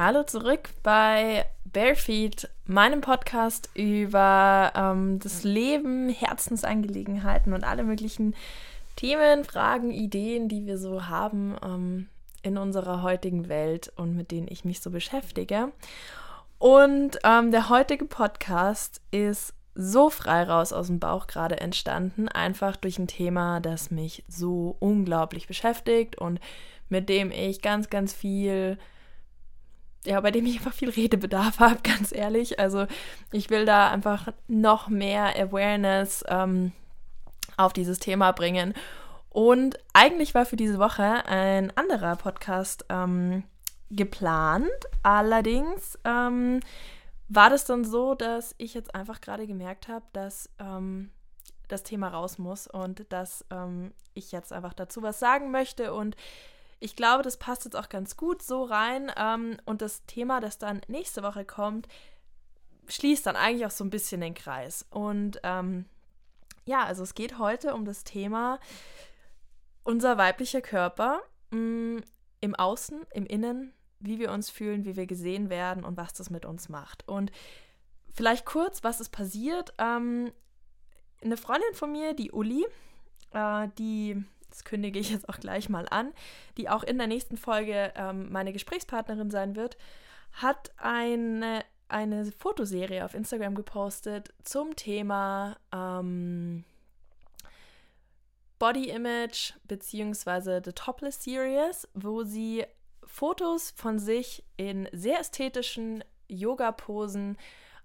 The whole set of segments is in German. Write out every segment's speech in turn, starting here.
Hallo zurück bei Barefeet, meinem Podcast über ähm, das Leben, Herzensangelegenheiten und alle möglichen Themen, Fragen, Ideen, die wir so haben ähm, in unserer heutigen Welt und mit denen ich mich so beschäftige. Und ähm, der heutige Podcast ist so frei raus aus dem Bauch gerade entstanden, einfach durch ein Thema, das mich so unglaublich beschäftigt und mit dem ich ganz, ganz viel ja, bei dem ich einfach viel Redebedarf habe, ganz ehrlich. Also ich will da einfach noch mehr Awareness ähm, auf dieses Thema bringen. Und eigentlich war für diese Woche ein anderer Podcast ähm, geplant. Allerdings ähm, war das dann so, dass ich jetzt einfach gerade gemerkt habe, dass ähm, das Thema raus muss und dass ähm, ich jetzt einfach dazu was sagen möchte und ich glaube, das passt jetzt auch ganz gut so rein. Ähm, und das Thema, das dann nächste Woche kommt, schließt dann eigentlich auch so ein bisschen den Kreis. Und ähm, ja, also es geht heute um das Thema unser weiblicher Körper mh, mm, im Außen, im Innen, wie wir uns fühlen, wie wir gesehen werden und was das mit uns macht. Und vielleicht kurz, was ist passiert? Ähm, eine Freundin von mir, die Uli, äh, die das kündige ich jetzt auch gleich mal an, die auch in der nächsten Folge ähm, meine Gesprächspartnerin sein wird, hat eine, eine Fotoserie auf Instagram gepostet zum Thema ähm, Body Image bzw. The Topless Series, wo sie Fotos von sich in sehr ästhetischen Yoga-Posen,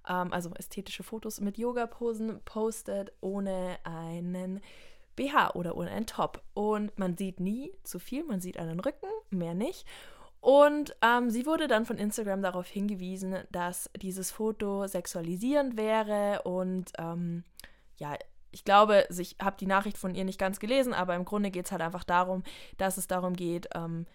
ähm, also ästhetische Fotos mit Yoga-Posen postet, ohne einen BH oder ohne einen Top. Und man sieht nie zu viel, man sieht einen Rücken, mehr nicht. Und ähm, sie wurde dann von Instagram darauf hingewiesen, dass dieses Foto sexualisierend wäre. Und ähm, ja, ich glaube, ich habe die Nachricht von ihr nicht ganz gelesen, aber im Grunde geht es halt einfach darum, dass es darum geht, ähm,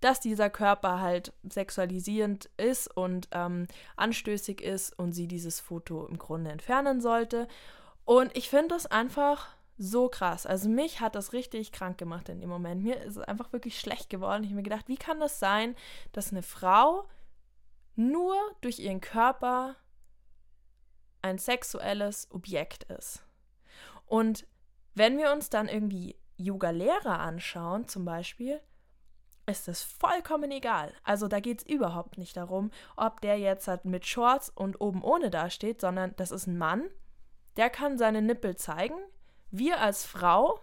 dass dieser Körper halt sexualisierend ist und ähm, anstößig ist und sie dieses Foto im Grunde entfernen sollte. Und ich finde das einfach so krass. Also mich hat das richtig krank gemacht in dem Moment. Mir ist es einfach wirklich schlecht geworden. Ich habe mir gedacht, wie kann das sein, dass eine Frau nur durch ihren Körper ein sexuelles Objekt ist? Und wenn wir uns dann irgendwie Yoga-Lehrer anschauen, zum Beispiel, ist es vollkommen egal. Also da geht es überhaupt nicht darum, ob der jetzt halt mit Shorts und oben ohne dasteht, sondern das ist ein Mann, der kann seine Nippel zeigen, wir als Frau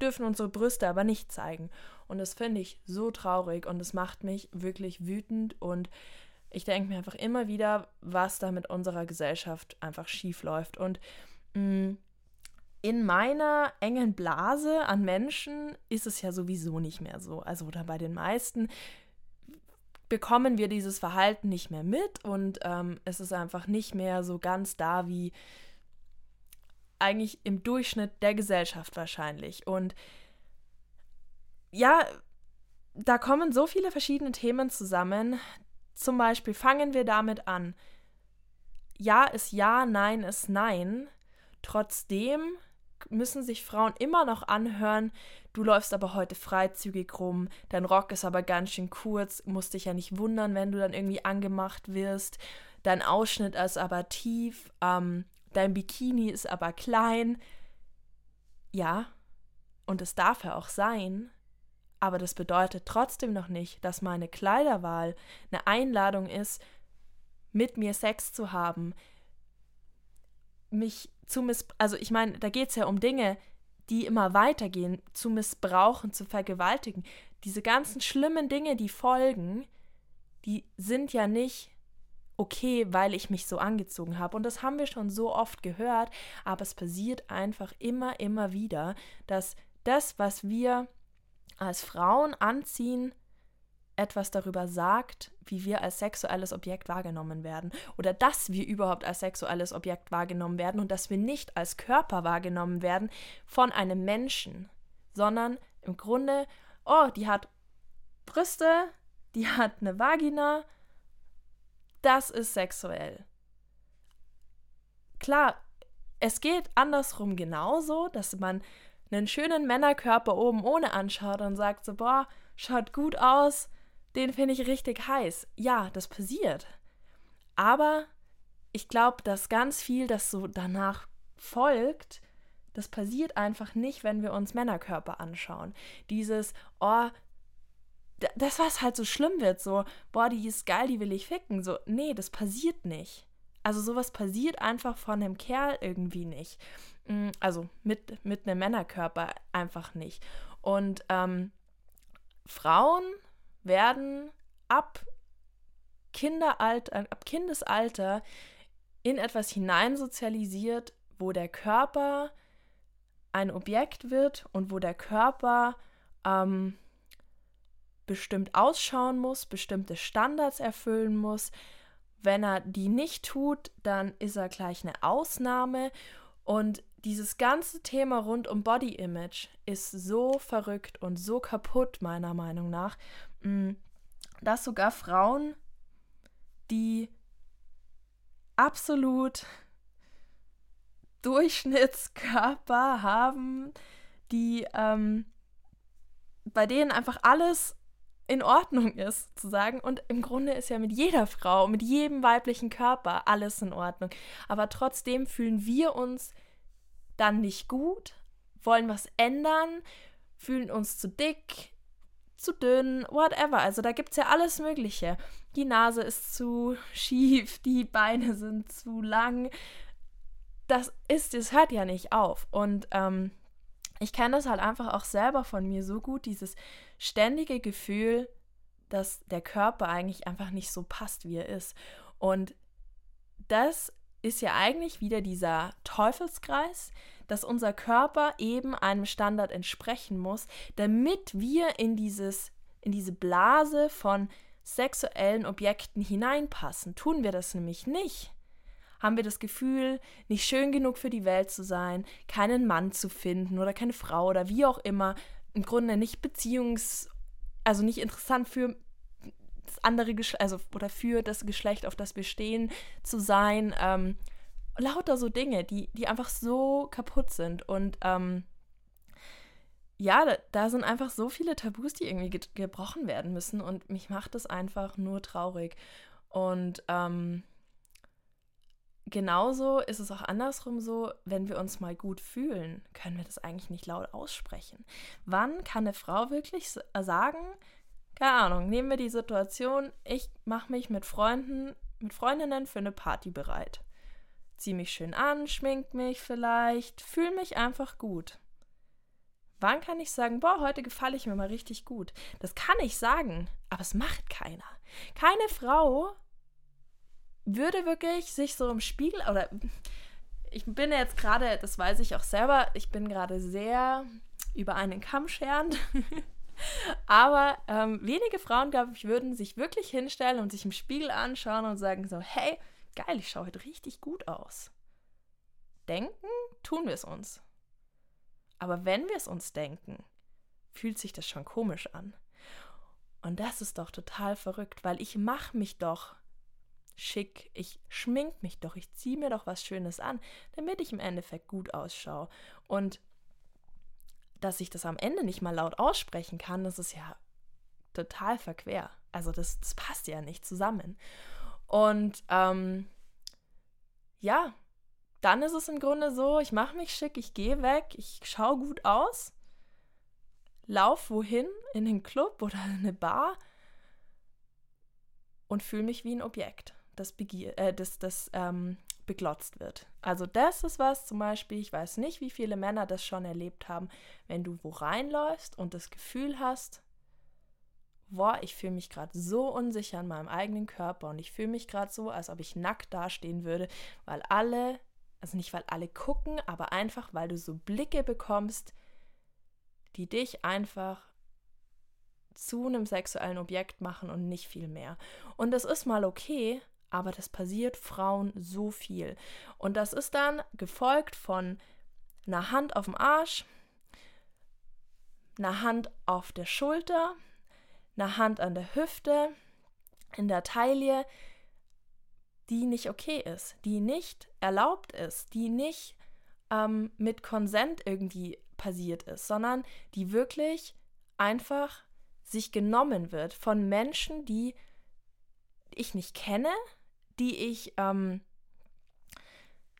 dürfen unsere Brüste aber nicht zeigen. Und das finde ich so traurig und es macht mich wirklich wütend und ich denke mir einfach immer wieder, was da mit unserer Gesellschaft einfach schief läuft. Und mh, mm, in meiner engen Blase an Menschen ist es ja sowieso nicht mehr so. Also oder bei den meisten bekommen wir dieses Verhalten nicht mehr mit und ähm, es ist einfach nicht mehr so ganz da, wie eigentlich im Durchschnitt der Gesellschaft wahrscheinlich. Und ja, da kommen so viele verschiedene Themen zusammen. Zum Beispiel fangen wir damit an. Ja ist ja, nein ist nein. Trotzdem müssen sich Frauen immer noch anhören, du läufst aber heute freizügig rum, dein Rock ist aber ganz schön kurz, musst dich ja nicht wundern, wenn du dann irgendwie angemacht wirst, dein Ausschnitt ist aber tief, ähm, dein Bikini ist aber klein. Ja, und es darf ja auch sein, aber das bedeutet trotzdem noch nicht, dass meine Kleiderwahl eine Einladung ist, mit mir Sex zu haben, mich zu miss also ich meine, da geht es ja um Dinge, die immer weitergehen, zu missbrauchen, zu vergewaltigen. Diese ganzen schlimmen Dinge, die folgen, die sind ja nicht okay, weil ich mich so angezogen habe. Und das haben wir schon so oft gehört, aber es passiert einfach immer, immer wieder, dass das, was wir als Frauen anziehen, etwas darüber sagt, wie wir als sexuelles Objekt wahrgenommen werden oder dass wir überhaupt als sexuelles Objekt wahrgenommen werden und dass wir nicht als Körper wahrgenommen werden von einem Menschen, sondern im Grunde, oh, die hat Brüste, die hat eine Vagina, das ist sexuell. Klar, es geht andersrum genauso, dass man einen schönen Männerkörper oben ohne anschaut und sagt so, boah, schaut gut aus, den finde ich richtig heiß. Ja, das passiert. Aber ich glaube, dass ganz viel, das so danach folgt, das passiert einfach nicht, wenn wir uns Männerkörper anschauen. Dieses, oh, das, was halt so schlimm wird, so, boah, die ist geil, die will ich ficken. So, nee, das passiert nicht. Also sowas passiert einfach von einem Kerl irgendwie nicht. Mm, also mit, mit einem Männerkörper einfach nicht. Und ähm, Frauen werden ab Kinderalter, ab Kindesalter in etwas hineinsozialisiert, wo der Körper ein Objekt wird und wo der Körper ähm, bestimmt ausschauen muss, bestimmte Standards erfüllen muss. Wenn er die nicht tut, dann ist er gleich eine Ausnahme. Und dieses ganze Thema rund um Body Image ist so verrückt und so kaputt, meiner Meinung nach, mm, dass sogar Frauen, die absolut Durchschnittskörper haben, die ähm, bei denen einfach alles in Ordnung ist, zu sagen. Und im Grunde ist ja mit jeder Frau, mit jedem weiblichen Körper alles in Ordnung. Aber trotzdem fühlen wir uns dann nicht gut, wollen was ändern, fühlen uns zu dick, zu dünn, whatever. Also da gibt es ja alles Mögliche. Die Nase ist zu schief, die Beine sind zu lang. Das ist, es hört ja nicht auf. Und ähm, ich kenne das halt einfach auch selber von mir so gut, dieses ständige Gefühl, dass der Körper eigentlich einfach nicht so passt, wie er ist. Und das ist ja eigentlich wieder dieser Teufelskreis, dass unser Körper eben einem Standard entsprechen muss, damit wir in dieses in diese Blase von sexuellen Objekten hineinpassen. Tun wir das nämlich nicht, haben wir das Gefühl, nicht schön genug für die Welt zu sein, keinen Mann zu finden oder keine Frau oder wie auch immer, im Grunde nicht beziehungs also nicht interessant für das andere Geschlecht, also oder für das Geschlecht, auf das wir stehen, zu sein. Ähm, lauter so Dinge, die, die einfach so kaputt sind. Und ähm, ja, da, da, sind einfach so viele Tabus, die irgendwie ge gebrochen werden müssen. Und mich macht das einfach nur traurig. Und ähm, genauso ist es auch andersrum so, wenn wir uns mal gut fühlen, können wir das eigentlich nicht laut aussprechen. Wann kann eine Frau wirklich sagen, keine Ahnung, nehmen wir die Situation, ich mache mich mit Freunden, mit Freundinnen für eine Party bereit zieh mich schön an, schmink mich vielleicht, fühle mich einfach gut. Wann kann ich sagen, boah, heute gefalle ich mir mal richtig gut? Das kann ich sagen, aber es macht keiner. Keine Frau würde wirklich sich so im Spiegel oder ich bin jetzt gerade, das weiß ich auch selber, ich bin gerade sehr über einen Kamm scherend. Aber ähm, wenige Frauen, glaube ich, würden sich wirklich hinstellen und sich im Spiegel anschauen und sagen so, hey, geil, ich schaue heute richtig gut aus. Denken tun wir es uns. Aber wenn wir es uns denken, fühlt sich das schon komisch an. Und das ist doch total verrückt, weil ich mache mich doch schick, ich schmink mich doch, ich ziehe mir doch was Schönes an, damit ich im Endeffekt gut ausschaue. Und dass ich das am Ende nicht mal laut aussprechen kann, das ist ja total verquer. Also das, das passt ja nicht zusammen. Und ähm, ja, dann ist es im Grunde so, ich mache mich schick, ich gehe weg, ich schaue gut aus, lauf wohin, in den Club oder in eine Bar und fühle mich wie ein Objekt, das, begier äh, das, das ähm, beglotzt wird. Also das ist was zum Beispiel, ich weiß nicht, wie viele Männer das schon erlebt haben, wenn du wo reinläufst und das Gefühl hast, boah, ich fühle mich gerade so unsicher in meinem eigenen Körper und ich fühle mich gerade so, als ob ich nackt dastehen würde, weil alle, also nicht weil alle gucken, aber einfach, weil du so Blicke bekommst, die dich einfach zu einem sexuellen Objekt machen und nicht viel mehr. Und das ist mal okay, aber das passiert Frauen so viel. Und das ist dann gefolgt von einer Hand auf dem Arsch, einer Hand auf der Schulter, einer Hand an der Hüfte, in der Taille, die nicht okay ist, die nicht erlaubt ist, die nicht ähm, mit Konsent irgendwie passiert ist, sondern die wirklich einfach sich genommen wird von Menschen, die ich nicht kenne, die ich ähm,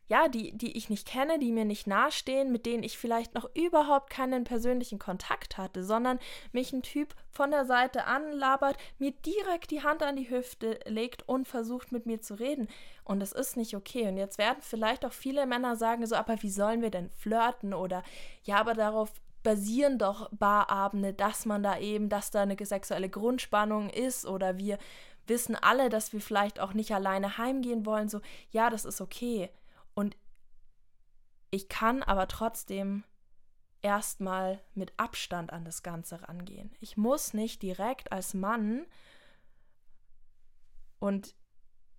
ja, die, die ich nicht kenne, die mir nicht nahestehen, mit denen ich vielleicht noch überhaupt keinen persönlichen Kontakt hatte, sondern mich ein Typ von der Seite anlabert, mir direkt die Hand an die Hüfte legt und versucht mit mir zu reden. Und das ist nicht okay. Und jetzt werden vielleicht auch viele Männer sagen so, aber wie sollen wir denn flirten? Oder ja, aber darauf basieren doch Barabende, dass man da eben, dass da eine sexuelle Grundspannung ist oder wir wissen alle, dass wir vielleicht auch nicht alleine heimgehen wollen. So, ja, das ist okay. Und ich kann aber trotzdem erstmal mit Abstand an das Ganze rangehen. Ich muss nicht direkt als Mann und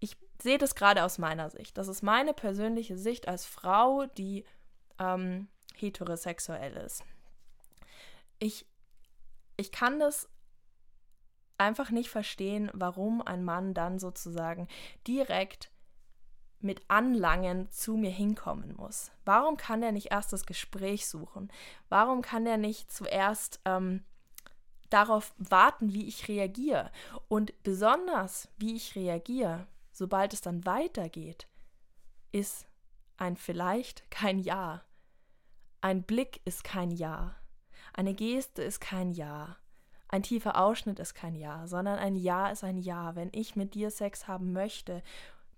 ich sehe das gerade aus meiner Sicht. Das ist meine persönliche Sicht als Frau, die ähm, heterosexuell ist. Ich, ich kann das einfach nicht verstehen, warum ein Mann dann sozusagen direkt mit Anlangen zu mir hinkommen muss? Warum kann er nicht erst das Gespräch suchen? Warum kann er nicht zuerst ähm, darauf warten, wie ich reagiere? Und besonders, wie ich reagiere, sobald es dann weitergeht, ist ein vielleicht kein Ja. Ein Blick ist kein Ja. Eine Geste ist kein Ja. Ein tiefer Ausschnitt ist kein Ja, sondern ein Ja ist ein Ja. Wenn ich mit dir Sex haben möchte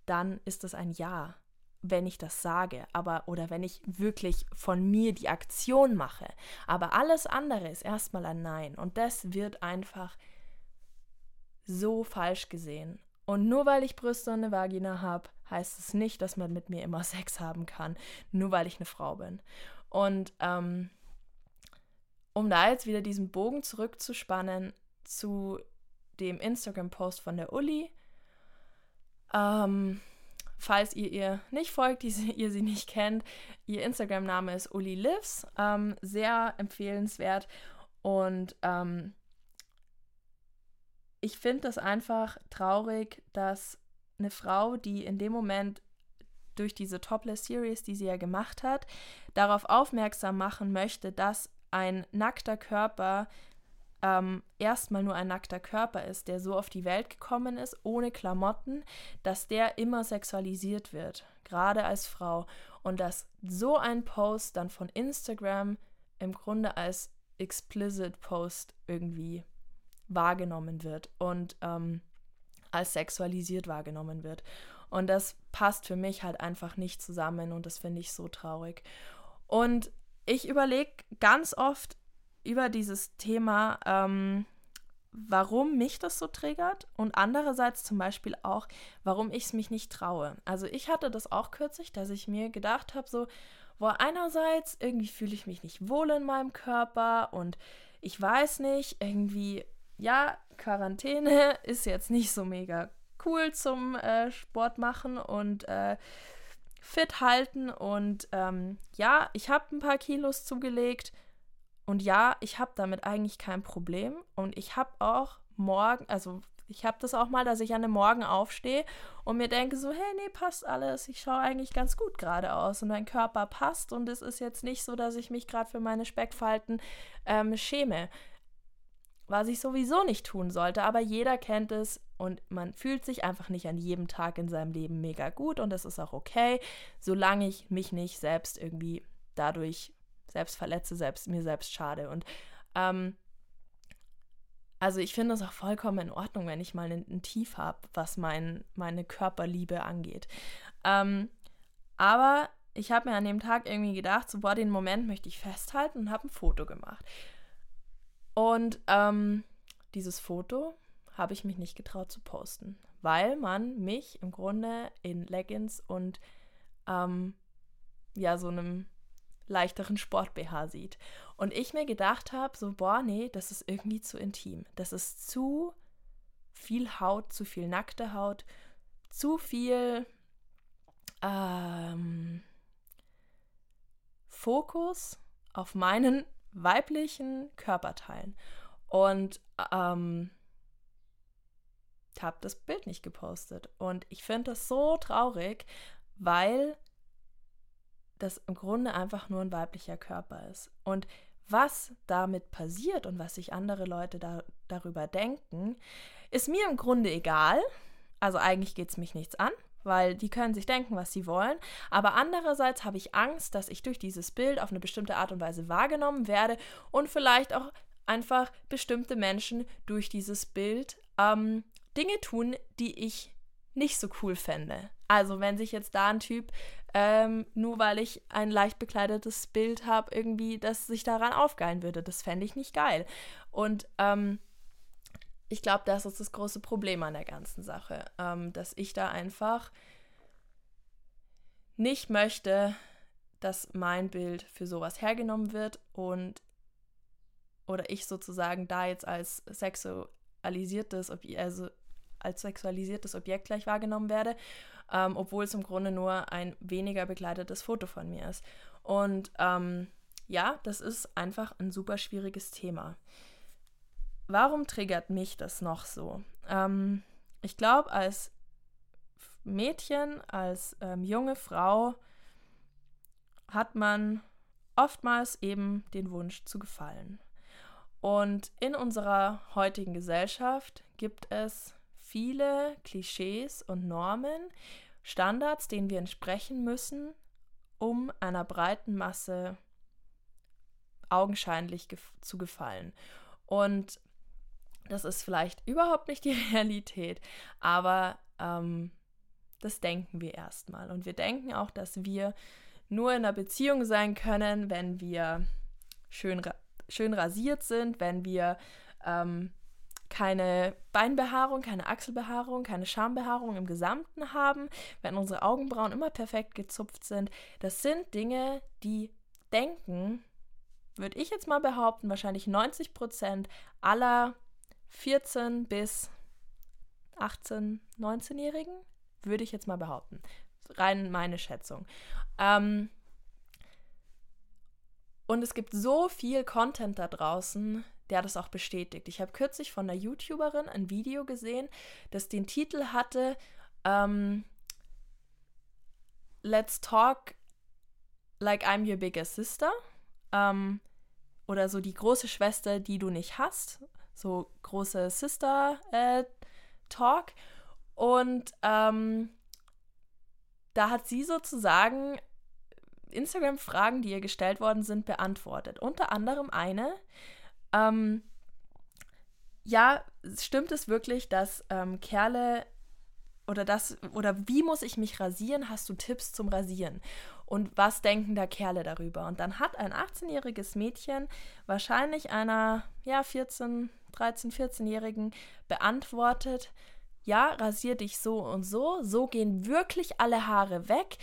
dann ist es ein Ja, wenn ich das sage, aber oder wenn ich wirklich von mir die Aktion mache. Aber alles andere ist erstmal ein Nein und das wird einfach so falsch gesehen. Und nur weil ich Brüste und eine Vagina habe, heißt es nicht, dass man mit mir immer Sex haben kann, nur weil ich eine Frau bin. Und ähm, um da jetzt wieder diesen Bogen zurückzuspannen zu dem Instagram-Post von der Uli, ähm, falls ihr ihr nicht folgt, die ihr sie nicht kennt, ihr Instagram-Name ist Uli Lives. Ähm, sehr empfehlenswert. Und ähm, ich finde das einfach traurig, dass eine Frau, die in dem Moment durch diese Topless Series, die sie ja gemacht hat, darauf aufmerksam machen möchte, dass ein nackter Körper ähm, erstmal nur ein nackter Körper ist, der so auf die Welt gekommen ist, ohne Klamotten, dass der immer sexualisiert wird, gerade als Frau. Und dass so ein Post dann von Instagram im Grunde als explicit Post irgendwie wahrgenommen wird und ähm, als sexualisiert wahrgenommen wird. Und das passt für mich halt einfach nicht zusammen und das finde ich so traurig. Und ich überlege ganz oft, über dieses Thema, ähm, warum mich das so triggert und andererseits zum Beispiel auch, warum ich es mich nicht traue. Also ich hatte das auch kürzlich, dass ich mir gedacht habe, so, wo einerseits irgendwie fühle ich mich nicht wohl in meinem Körper und ich weiß nicht, irgendwie, ja, Quarantäne ist jetzt nicht so mega cool zum äh, Sport machen und äh, fit halten und ähm, ja, ich habe ein paar Kilos zugelegt, und ja, ich habe damit eigentlich kein Problem. Und ich habe auch morgen, also ich habe das auch mal, dass ich an einem Morgen aufstehe und mir denke so, hey, nee, passt alles. Ich schaue eigentlich ganz gut gerade aus und mein Körper passt und es ist jetzt nicht so, dass ich mich gerade für meine Speckfalten ähm, schäme. Was ich sowieso nicht tun sollte, aber jeder kennt es und man fühlt sich einfach nicht an jedem Tag in seinem Leben mega gut und das ist auch okay, solange ich mich nicht selbst irgendwie dadurch selbst verletze, selbst mir selbst schade. Und ähm, also ich finde es auch vollkommen in Ordnung, wenn ich mal ein, Tief habe, was mein, meine Körperliebe angeht. Ähm, aber ich habe mir an dem Tag irgendwie gedacht, so, boah, den Moment möchte ich festhalten und habe ein Foto gemacht. Und ähm, dieses Foto habe ich mich nicht getraut zu posten, weil man mich im Grunde in Leggings und ähm, ja, so einem leichteren Sport-BH sieht. Und ich mir gedacht habe, so, boah, nee, das ist irgendwie zu intim. Das ist zu viel Haut, zu viel nackte Haut, zu viel ähm, Fokus auf meinen weiblichen Körperteilen. Und ähm, habe das Bild nicht gepostet. Und ich finde das so traurig, weil das im Grunde einfach nur ein weiblicher Körper ist. Und was damit passiert und was sich andere Leute da, darüber denken, ist mir im Grunde egal. Also eigentlich geht es mich nichts an, weil die können sich denken, was sie wollen. Aber andererseits habe ich Angst, dass ich durch dieses Bild auf eine bestimmte Art und Weise wahrgenommen werde und vielleicht auch einfach bestimmte Menschen durch dieses Bild ähm, Dinge tun, die ich nicht so cool fände. Also wenn sich jetzt da ein Typ, ähm, nur weil ich ein leicht bekleidetes Bild habe, irgendwie, dass sich daran aufgeilen würde, das fände ich nicht geil. Und ähm, ich glaube, das ist das große Problem an der ganzen Sache, ähm, dass ich da einfach nicht möchte, dass mein Bild für sowas hergenommen wird und oder ich sozusagen da jetzt als sexualisiertes, also als sexualisiertes Objekt gleich wahrgenommen werde, ähm, obwohl es im Grunde nur ein weniger begleitetes Foto von mir ist. Und ähm, ja, das ist einfach ein super schwieriges Thema. Warum triggert mich das noch so? Ähm, ich glaube, als Mädchen, als ähm, junge Frau hat man oftmals eben den Wunsch zu gefallen. Und in unserer heutigen Gesellschaft gibt es viele Klischees und Normen, Standards, denen wir entsprechen müssen, um einer breiten Masse augenscheinlich gef zu gefallen. Und das ist vielleicht überhaupt nicht die Realität, aber ähm, das denken wir erstmal. Und wir denken auch, dass wir nur in einer Beziehung sein können, wenn wir schön, ra schön rasiert sind, wenn wir ähm, keine Beinbehaarung, keine Achselbehaarung, keine Schambehaarung im Gesamten haben, wenn unsere Augenbrauen immer perfekt gezupft sind. Das sind Dinge, die denken, würde ich jetzt mal behaupten, wahrscheinlich 90 Prozent aller 14 bis 18, 19-Jährigen, würde ich jetzt mal behaupten. Rein meine Schätzung. Ähm, und es gibt so viel Content da draußen, der das auch bestätigt. Ich habe kürzlich von einer YouTuberin ein Video gesehen, das den Titel hatte ähm, Let's Talk Like I'm Your Bigger Sister. Ähm, oder so die große Schwester, die du nicht hast. So große Sister äh. Und ähm, da hat sie sozusagen Instagram-Fragen, die ihr gestellt worden sind, beantwortet. Unter anderem eine, ähm, ja, stimmt es wirklich, dass ähm, Kerle oder das oder wie muss ich mich rasieren? Hast du Tipps zum Rasieren? Und was denken da Kerle darüber? Und dann hat ein 18-jähriges Mädchen wahrscheinlich einer ja 14, 13, 14-jährigen beantwortet: Ja, rasier dich so und so, so gehen wirklich alle Haare weg.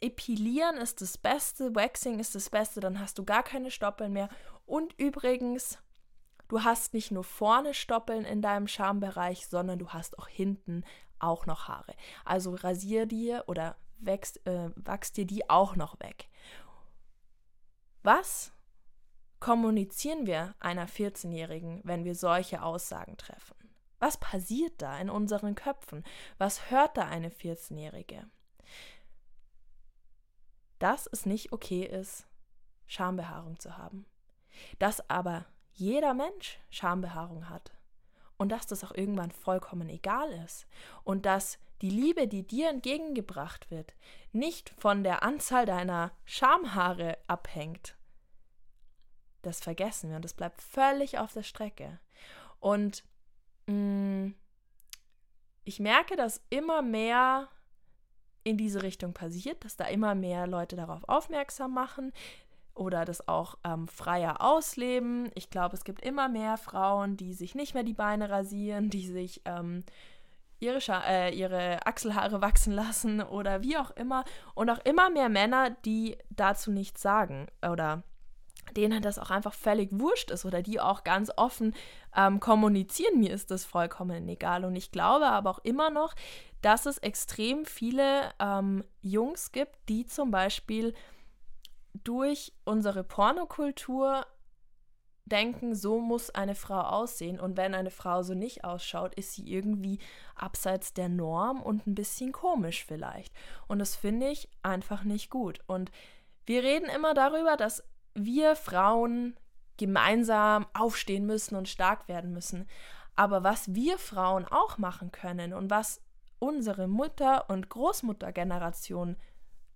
Epilieren ist das Beste, Waxing ist das Beste, dann hast du gar keine Stoppeln mehr und übrigens, du hast nicht nur vorne Stoppeln in deinem Schambereich, sondern du hast auch hinten auch noch Haare. Also rasier dir oder wächst, äh, wachs dir die auch noch weg. Was kommunizieren wir einer 14-Jährigen, wenn wir solche Aussagen treffen? Was passiert da in unseren Köpfen? Was hört da eine 14-Jährige? Dass es nicht okay ist, Schambehaarung zu haben dass aber jeder Mensch Schambehaarung hat und dass das auch irgendwann vollkommen egal ist und dass die Liebe, die dir entgegengebracht wird, nicht von der Anzahl deiner Schamhaare abhängt. Das vergessen wir und das bleibt völlig auf der Strecke. Und mh, mm, ich merke, dass immer mehr in diese Richtung passiert, dass da immer mehr Leute darauf aufmerksam machen, oder das auch ähm, freier ausleben. Ich glaube, es gibt immer mehr Frauen, die sich nicht mehr die Beine rasieren, die sich ähm, ihre, äh, ihre Achselhaare wachsen lassen oder wie auch immer. Und auch immer mehr Männer, die dazu nichts sagen oder denen das auch einfach völlig wurscht ist oder die auch ganz offen ähm, kommunizieren, mir ist das vollkommen egal. Und ich glaube aber auch immer noch, dass es extrem viele ähm, Jungs gibt, die zum Beispiel durch unsere Pornokultur denken, so muss eine Frau aussehen. Und wenn eine Frau so nicht ausschaut, ist sie irgendwie abseits der Norm und ein bisschen komisch vielleicht. Und das finde ich einfach nicht gut. Und wir reden immer darüber, dass wir Frauen gemeinsam aufstehen müssen und stark werden müssen. Aber was wir Frauen auch machen können und was unsere Mutter- und Großmuttergeneration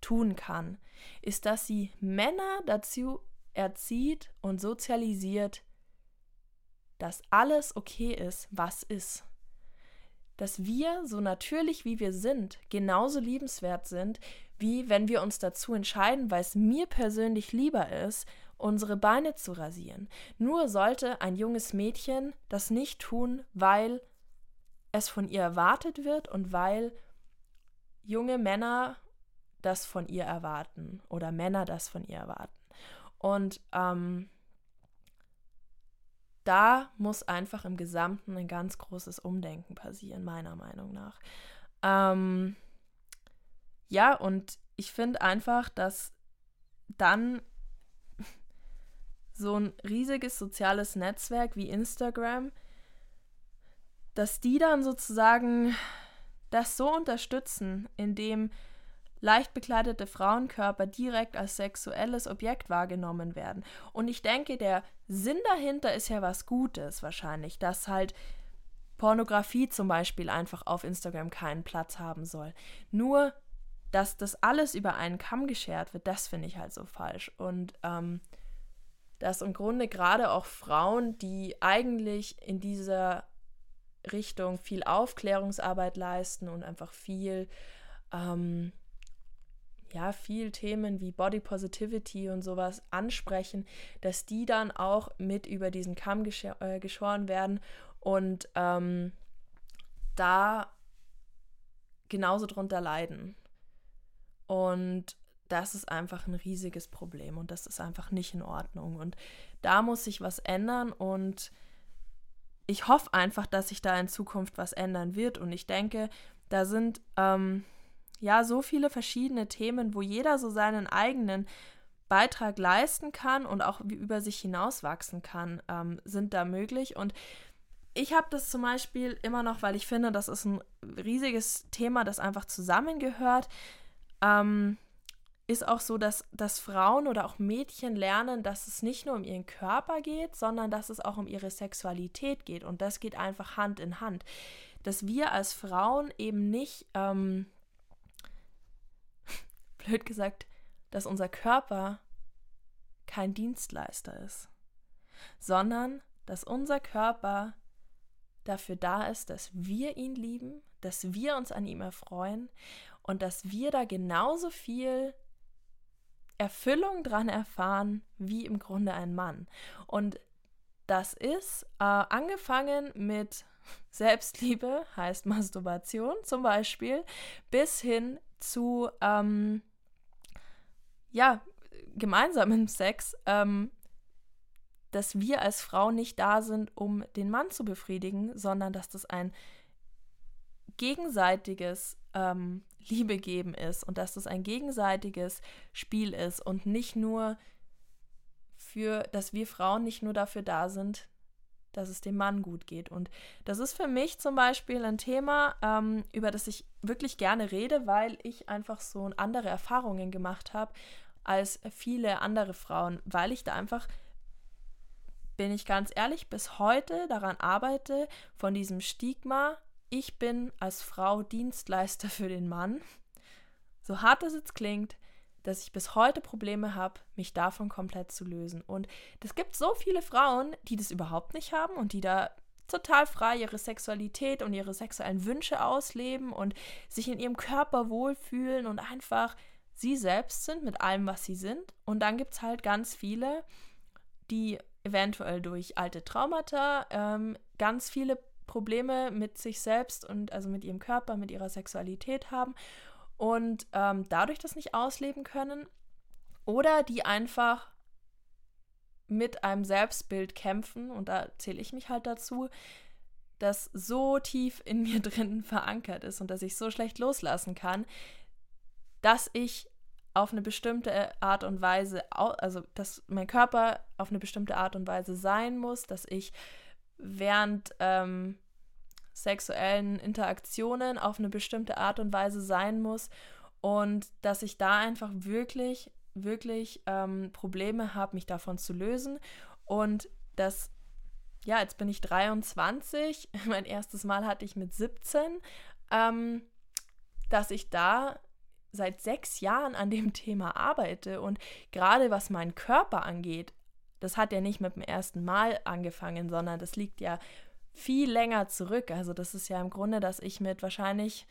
tun kann, ist, dass sie Männer dazu erzieht und sozialisiert, dass alles okay ist, was ist. Dass wir, so natürlich wie wir sind, genauso liebenswert sind, wie wenn wir uns dazu entscheiden, weil es mir persönlich lieber ist, unsere Beine zu rasieren. Nur sollte ein junges Mädchen das nicht tun, weil es von ihr erwartet wird und weil junge Männer das von ihr erwarten oder Männer das von ihr erwarten. Und ähm, da muss einfach im Gesamten ein ganz großes Umdenken passieren, meiner Meinung nach. Ähm, ja, und ich finde einfach, dass dann so ein riesiges soziales Netzwerk wie Instagram, dass die dann sozusagen das so unterstützen, indem leicht bekleidete Frauenkörper direkt als sexuelles Objekt wahrgenommen werden. Und ich denke, der Sinn dahinter ist ja was Gutes wahrscheinlich, dass halt Pornografie zum Beispiel einfach auf Instagram keinen Platz haben soll. Nur, dass das alles über einen Kamm geschert wird, das finde ich halt so falsch. Und ähm, dass im Grunde gerade auch Frauen, die eigentlich in dieser Richtung viel Aufklärungsarbeit leisten und einfach viel ähm, ja, viel Themen wie Body Positivity und sowas ansprechen, dass die dann auch mit über diesen Kamm gesch äh, geschoren werden und ähm, da genauso drunter leiden. Und das ist einfach ein riesiges Problem und das ist einfach nicht in Ordnung. Und da muss sich was ändern und ich hoffe einfach, dass sich da in Zukunft was ändern wird. Und ich denke, da sind ähm, ja so viele verschiedene Themen, wo jeder so seinen eigenen Beitrag leisten kann und auch über sich hinauswachsen kann, ähm, sind da möglich. Und ich habe das zum Beispiel immer noch, weil ich finde, das ist ein riesiges Thema, das einfach zusammengehört. Ähm, ist auch so, dass, dass Frauen oder auch Mädchen lernen, dass es nicht nur um ihren Körper geht, sondern dass es auch um ihre Sexualität geht. Und das geht einfach Hand in Hand. Dass wir als Frauen eben nicht ähm, blöd gesagt, dass unser Körper kein Dienstleister ist, sondern dass unser Körper dafür da ist, dass wir ihn lieben, dass wir uns an ihm erfreuen und dass wir da genauso viel Erfüllung dran erfahren wie im Grunde ein Mann. Und das ist äh, angefangen mit Selbstliebe, heißt Masturbation zum Beispiel, bis hin zu ähm, ja, gemeinsamen Sex, ähm, dass wir als Frau nicht da sind, um den Mann zu befriedigen, sondern dass das ein gegenseitiges ähm, Liebe geben ist und dass das ein gegenseitiges Spiel ist und nicht nur für, dass wir Frauen nicht nur dafür da sind, dass es dem Mann gut geht. Und das ist für mich zum Beispiel ein Thema, ähm, über das ich wirklich gerne rede, weil ich einfach so andere Erfahrungen gemacht habe als viele andere Frauen, weil ich da einfach, bin ich ganz ehrlich, bis heute daran arbeite, von diesem Stigma, ich bin als Frau Dienstleister für den Mann, so hart es jetzt klingt, dass ich bis heute Probleme habe, mich davon komplett zu lösen. Und es gibt so viele Frauen, die das überhaupt nicht haben und die da total frei ihre Sexualität und ihre sexuellen Wünsche ausleben und sich in ihrem Körper wohlfühlen und einfach sie selbst sind mit allem, was sie sind. Und dann gibt es halt ganz viele, die eventuell durch alte Traumata ähm, ganz viele Probleme mit sich selbst und also mit ihrem Körper, mit ihrer Sexualität haben und ähm, dadurch das nicht ausleben können oder die einfach mit einem Selbstbild kämpfen und da zähle ich mich halt dazu, das so tief in mir drin verankert ist und dass ich so schlecht loslassen kann, dass ich auf eine bestimmte Art und Weise, also dass mein Körper auf eine bestimmte Art und Weise sein muss, dass ich während ähm, sexuellen Interaktionen auf eine bestimmte Art und Weise sein muss und dass ich da einfach wirklich, wirklich ähm, Probleme habe, mich davon zu lösen Und das, ja, jetzt bin ich 23, mein erstes Mal hatte ich mit 17, ähm, dass ich da seit sechs Jahren an dem Thema arbeite und gerade was meinen Körper angeht, das hat ja nicht mit dem ersten Mal angefangen, sondern das liegt ja viel länger zurück. Also das ist ja im Grunde, dass ich mit wahrscheinlich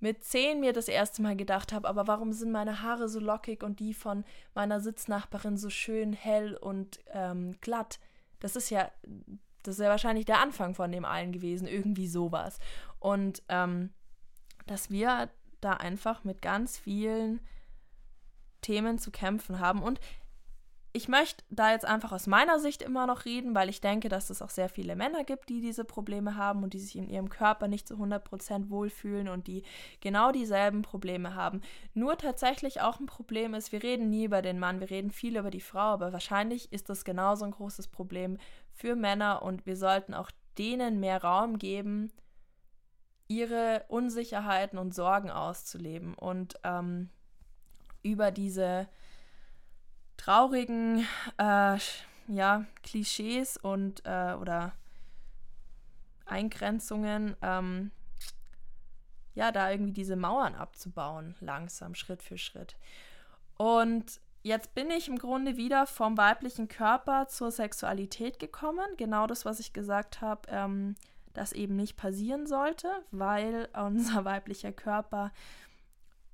mit zehn mir das erste Mal gedacht habe, aber warum sind meine Haare so lockig und die von meiner Sitznachbarin so schön hell und ähm, glatt? Das ist ja, das ist ja wahrscheinlich der Anfang von dem allen gewesen, irgendwie sowas. Und ähm, dass wir da einfach mit ganz vielen Themen zu kämpfen haben. Und ich möchte da jetzt einfach aus meiner Sicht immer noch reden, weil ich denke, dass es auch sehr viele Männer gibt, die diese Probleme haben und die sich in ihrem Körper nicht zu 100% wohlfühlen und die genau dieselben Probleme haben. Nur tatsächlich auch ein Problem ist, wir reden nie über den Mann, wir reden viel über die Frau, aber wahrscheinlich ist das genauso ein großes Problem für Männer und wir sollten auch denen mehr Raum geben, ihre Unsicherheiten und Sorgen auszuleben und ähm, über diese traurigen äh, ja, Klischees und äh, oder Eingrenzungen, ähm, ja, da irgendwie diese Mauern abzubauen, langsam, Schritt für Schritt. Und jetzt bin ich im Grunde wieder vom weiblichen Körper zur Sexualität gekommen. Genau das, was ich gesagt habe, ähm, das eben nicht passieren sollte, weil unser weiblicher Körper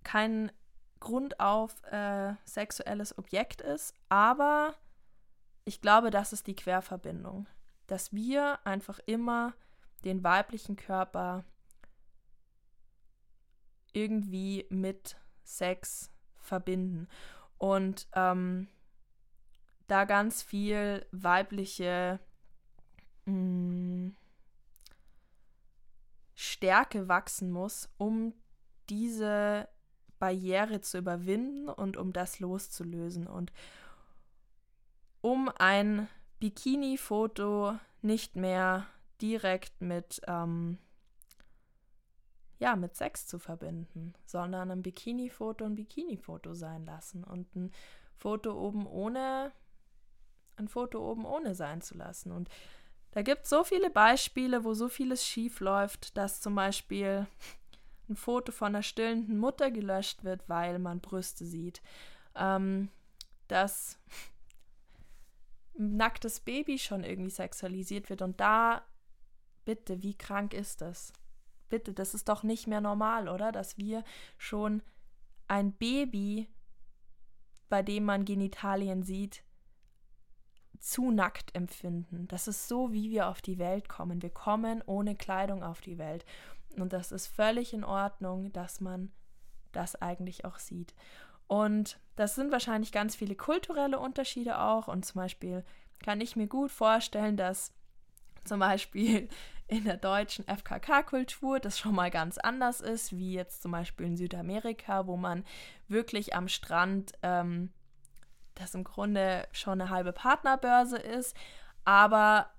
kein Grund auf äh, sexuelles Objekt ist, aber ich glaube, das ist die Querverbindung, dass wir einfach immer den weiblichen Körper irgendwie mit Sex verbinden. Und ähm, da ganz viel weibliche mh, mm, Stärke wachsen muss, um diese Barriere zu überwinden und um das loszulösen und um ein Bikini-Foto nicht mehr direkt mit ähm, ja mit Sex zu verbinden, sondern ein Bikini-Foto ein Bikini-Foto sein lassen und ein Foto oben ohne ein Foto oben ohne sein zu lassen. Und da gibt es so viele Beispiele, wo so vieles schief läuft, dass zum Beispiel ein Foto von einer stillenden Mutter gelöscht wird, weil man Brüste sieht. Ähm, dass ein nacktes Baby schon irgendwie sexualisiert wird und da, bitte, wie krank ist das? Bitte, das ist doch nicht mehr normal, oder? Dass wir schon ein Baby, bei dem man Genitalien sieht, zu nackt empfinden. Das ist so, wie wir auf die Welt kommen. Wir kommen ohne Kleidung auf die Welt. Und das ist völlig in Ordnung, dass man das eigentlich auch sieht. Und das sind wahrscheinlich ganz viele kulturelle Unterschiede auch. Und zum Beispiel kann ich mir gut vorstellen, dass zum Beispiel in der deutschen FKK-Kultur das schon mal ganz anders ist, wie jetzt zum Beispiel in Südamerika, wo man wirklich am Strand ähm, das im Grunde schon eine halbe Partnerbörse ist. Aber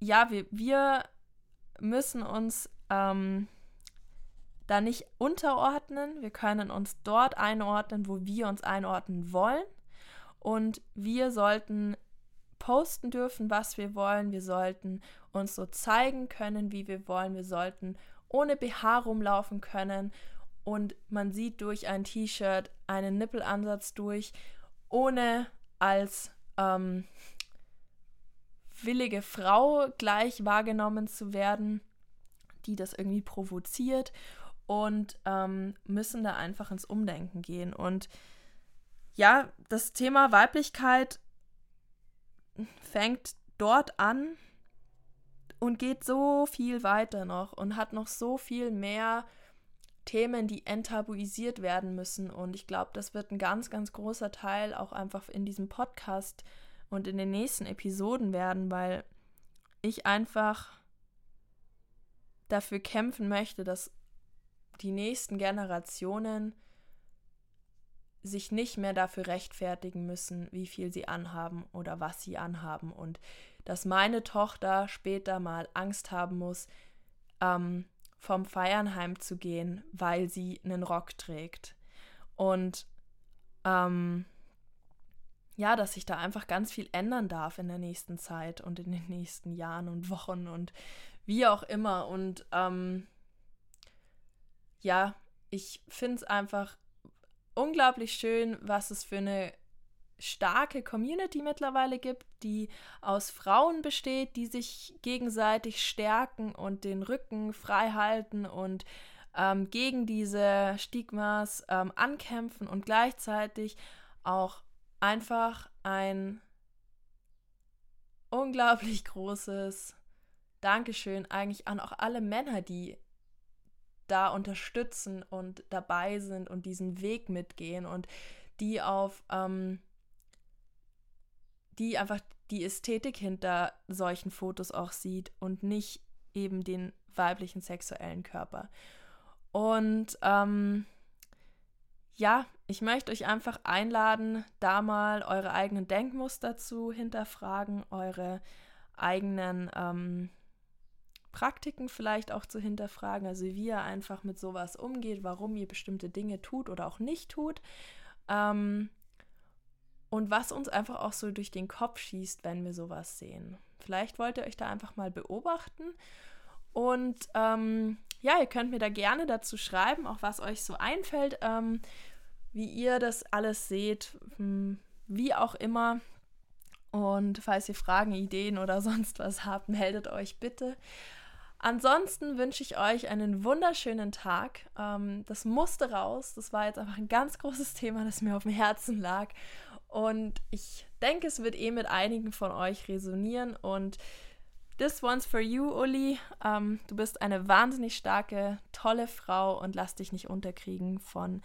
ja, wir, wir müssen uns ähm, da nicht unterordnen. Wir können uns dort einordnen, wo wir uns einordnen wollen. Und wir sollten posten dürfen, was wir wollen. Wir sollten uns so zeigen können, wie wir wollen. Wir sollten ohne BH rumlaufen können. Und man sieht durch ein T-Shirt einen Nippelansatz durch ohne als ähm, willige Frau gleich wahrgenommen zu werden, die das irgendwie provoziert und ähm, müssen da einfach ins Umdenken gehen. Und ja, das Thema Weiblichkeit fängt dort an und geht so viel weiter noch und hat noch so viel mehr Themen, die enttabuisiert werden müssen. Und ich glaube, das wird ein ganz, ganz großer Teil auch einfach in diesem Podcast und in den nächsten Episoden werden, weil ich einfach dafür kämpfen möchte, dass die nächsten Generationen sich nicht mehr dafür rechtfertigen müssen, wie viel sie anhaben oder was sie anhaben und dass meine Tochter später mal Angst haben muss, ähm, vom Feiern heimzugehen, weil sie einen Rock trägt. Und ähm, ja, dass sich da einfach ganz viel ändern darf in der nächsten Zeit und in den nächsten Jahren und Wochen und wie auch immer. Und ähm, ja, ich finde es einfach unglaublich schön, was es für eine starke Community mittlerweile gibt, die aus Frauen besteht, die sich gegenseitig stärken und den Rücken frei halten und ähm, gegen diese Stigmas ähm, ankämpfen und gleichzeitig auch einfach ein unglaublich großes Dankeschön eigentlich an auch alle Männer, die da unterstützen und dabei sind und diesen Weg mitgehen und die auf ähm, die einfach die Ästhetik hinter solchen Fotos auch sieht und nicht eben den weiblichen sexuellen Körper. Und ähm, ja, ich möchte euch einfach einladen, da mal eure eigenen Denkmuster zu hinterfragen, eure eigenen ähm, Praktiken vielleicht auch zu hinterfragen, also wie ihr einfach mit sowas umgeht, warum ihr bestimmte Dinge tut oder auch nicht tut. Ähm, und was uns einfach auch so durch den Kopf schießt, wenn wir sowas sehen. Vielleicht wollt ihr euch da einfach mal beobachten. Und ähm, ja, ihr könnt mir da gerne dazu schreiben, auch was euch so einfällt, ähm, wie ihr das alles seht, hm, wie auch immer. Und falls ihr Fragen, Ideen oder sonst was habt, meldet euch bitte. Ansonsten wünsche ich euch einen wunderschönen Tag. Ähm, das musste raus. Das war jetzt einfach ein ganz großes Thema, das mir auf dem Herzen lag. Und ich denke, es wird eh mit einigen von euch resonieren. Und this one's for you, Uli. Ähm, du bist eine wahnsinnig starke, tolle Frau und lass dich nicht unterkriegen von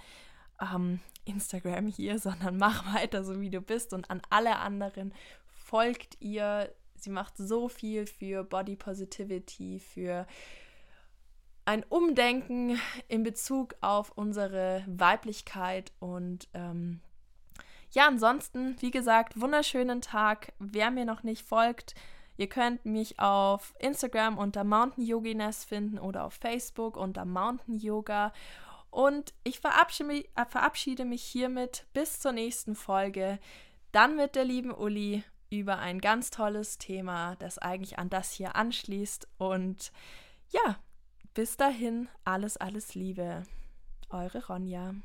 ähm, Instagram hier, sondern mach weiter so, wie du bist. Und an alle anderen folgt ihr. Sie macht so viel für Body Positivity, für ein Umdenken in Bezug auf unsere Weiblichkeit und ähm, ja, ansonsten, wie gesagt, wunderschönen Tag. Wer mir noch nicht folgt, ihr könnt mich auf Instagram unter Mountain Yoginess finden oder auf Facebook unter Mountain Yoga. Und ich verabschiede mich, verabschiede mich hiermit bis zur nächsten Folge. Dann mit der lieben Uli über ein ganz tolles Thema, das eigentlich an das hier anschließt. Und ja, bis dahin, alles, alles Liebe. Eure Ronja.